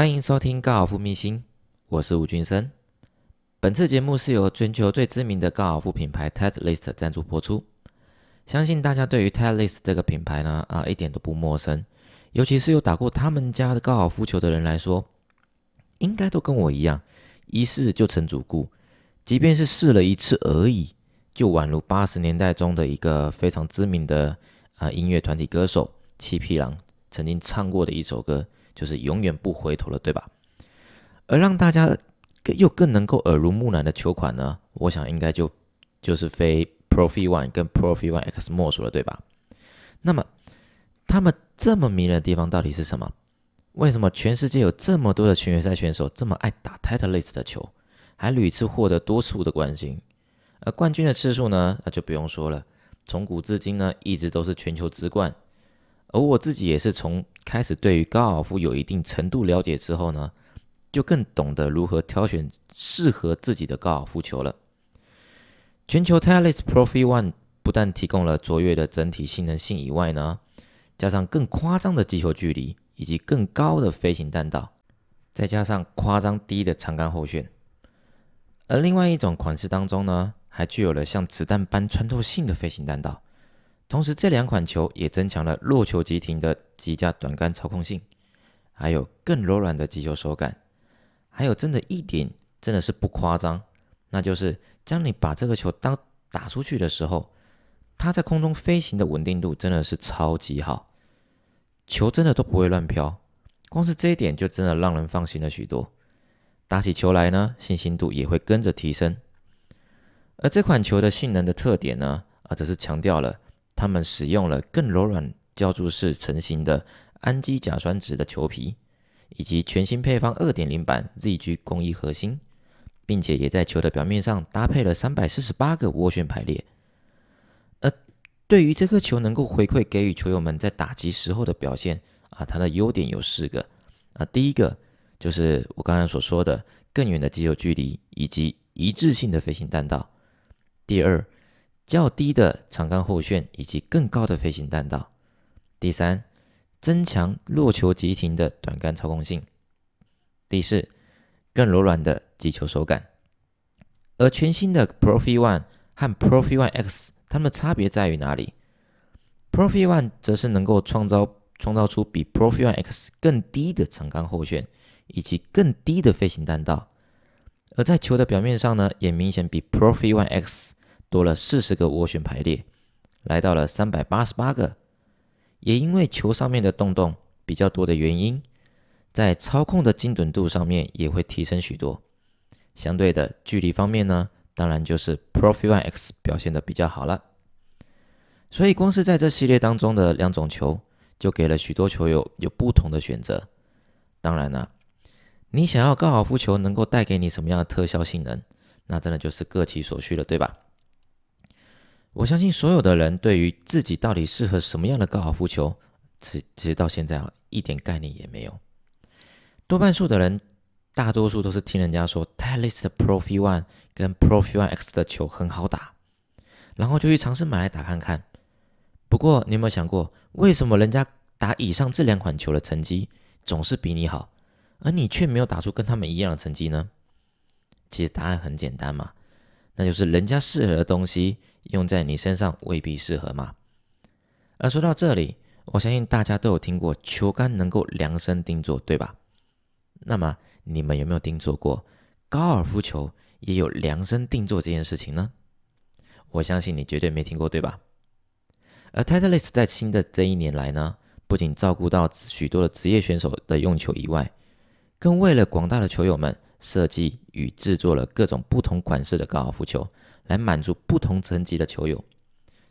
欢迎收听高尔夫秘辛，我是吴俊生。本次节目是由全球最知名的高尔夫品牌 Titleist 赞助播出。相信大家对于 Titleist 这个品牌呢，啊，一点都不陌生。尤其是有打过他们家的高尔夫球的人来说，应该都跟我一样，一试就成主顾。即便是试了一次而已，就宛如八十年代中的一个非常知名的啊音乐团体歌手七匹狼曾经唱过的一首歌，就是永远不回头了，对吧？而让大家又更能够耳濡目染的球款呢，我想应该就就是非 Profi One 跟 Profi One X 莫属了，对吧？那么他们这么迷人的地方到底是什么？为什么全世界有这么多的巡回赛选手这么爱打 Titleist 的球？还屡次获得多处的关心，而冠军的次数呢，那就不用说了，从古至今呢，一直都是全球之冠。而我自己也是从开始对于高尔夫有一定程度了解之后呢，就更懂得如何挑选适合自己的高尔夫球了。全球 Talis Profi One 不但提供了卓越的整体性能性以外呢，加上更夸张的击球距离以及更高的飞行弹道，再加上夸张低的长杆后旋。而另外一种款式当中呢，还具有了像子弹般穿透性的飞行弹道，同时这两款球也增强了落球急停的极佳短杆操控性，还有更柔软的击球手感，还有真的一点真的是不夸张，那就是将你把这个球当打出去的时候，它在空中飞行的稳定度真的是超级好，球真的都不会乱飘，光是这一点就真的让人放心了许多。打起球来呢，信心度也会跟着提升。而这款球的性能的特点呢，啊，则是强调了他们使用了更柔软浇筑式成型的氨基甲酸酯的球皮，以及全新配方二点零版 ZG 工艺核心，并且也在球的表面上搭配了三百四十八个涡旋排列。而对于这颗球能够回馈给予球友们在打击时候的表现啊，它的优点有四个啊，第一个。就是我刚才所说的更远的击球距离以及一致性的飞行弹道。第二，较低的长杆后旋以及更高的飞行弹道。第三，增强落球急停的短杆操控性。第四，更柔软的击球手感。而全新的 Profi One 和 Profi One X，它们的差别在于哪里？Profi One 则是能够创造创造出比 Profi One X 更低的长杆后旋。以及更低的飞行弹道，而在球的表面上呢，也明显比 Profi One X 多了四十个涡旋排列，来到了三百八十八个。也因为球上面的洞洞比较多的原因，在操控的精准度上面也会提升许多。相对的距离方面呢，当然就是 Profi One X 表现的比较好了。所以光是在这系列当中的两种球，就给了许多球友有不同的选择。当然了。你想要高尔夫球能够带给你什么样的特效性能？那真的就是各取所需了，对吧？我相信所有的人对于自己到底适合什么样的高尔夫球，其其实到现在啊一点概念也没有。多半数的人，大多数都是听人家说 Titleist Profi One 跟 Profi One X 的球很好打，然后就去尝试买来打看看。不过你有没有想过，为什么人家打以上这两款球的成绩总是比你好？而你却没有打出跟他们一样的成绩呢？其实答案很简单嘛，那就是人家适合的东西用在你身上未必适合嘛。而说到这里，我相信大家都有听过球杆能够量身定做，对吧？那么你们有没有听说过高尔夫球也有量身定做这件事情呢？我相信你绝对没听过，对吧？而 Titleist 在新的这一年来呢，不仅照顾到许多的职业选手的用球以外，更为了广大的球友们设计与制作了各种不同款式的高尔夫球，来满足不同层级的球友，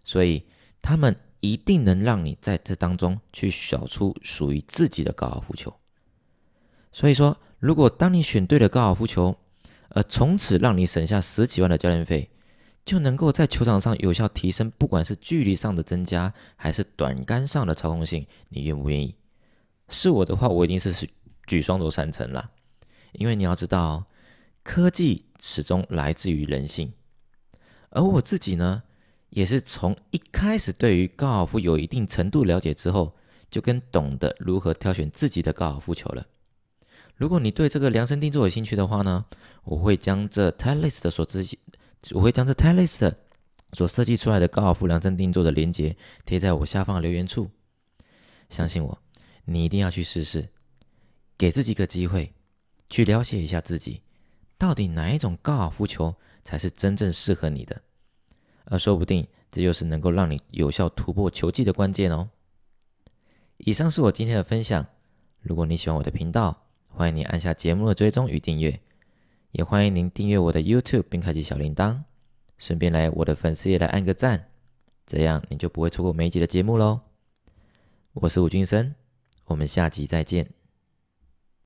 所以他们一定能让你在这当中去选出属于自己的高尔夫球。所以说，如果当你选对了高尔夫球，而从此让你省下十几万的教练费，就能够在球场上有效提升，不管是距离上的增加，还是短杆上的操控性，你愿不愿意？是我的话，我一定是举双手赞成啦，因为你要知道，科技始终来自于人性，而我自己呢，也是从一开始对于高尔夫有一定程度了解之后，就更懂得如何挑选自己的高尔夫球了。如果你对这个量身定做有兴趣的话呢，我会将这 Titleist 所自我会将这 Titleist 所设计出来的高尔夫量身定做的链接贴在我下方留言处。相信我，你一定要去试试，给自己个机会，去了解一下自己，到底哪一种高尔夫球才是真正适合你的，而说不定这就是能够让你有效突破球技的关键哦。以上是我今天的分享。如果你喜欢我的频道，欢迎你按下节目的追踪与订阅，也欢迎您订阅我的 YouTube 并开启小铃铛，顺便来我的粉丝页来按个赞，这样你就不会错过每一集的节目喽。我是吴俊生，我们下集再见。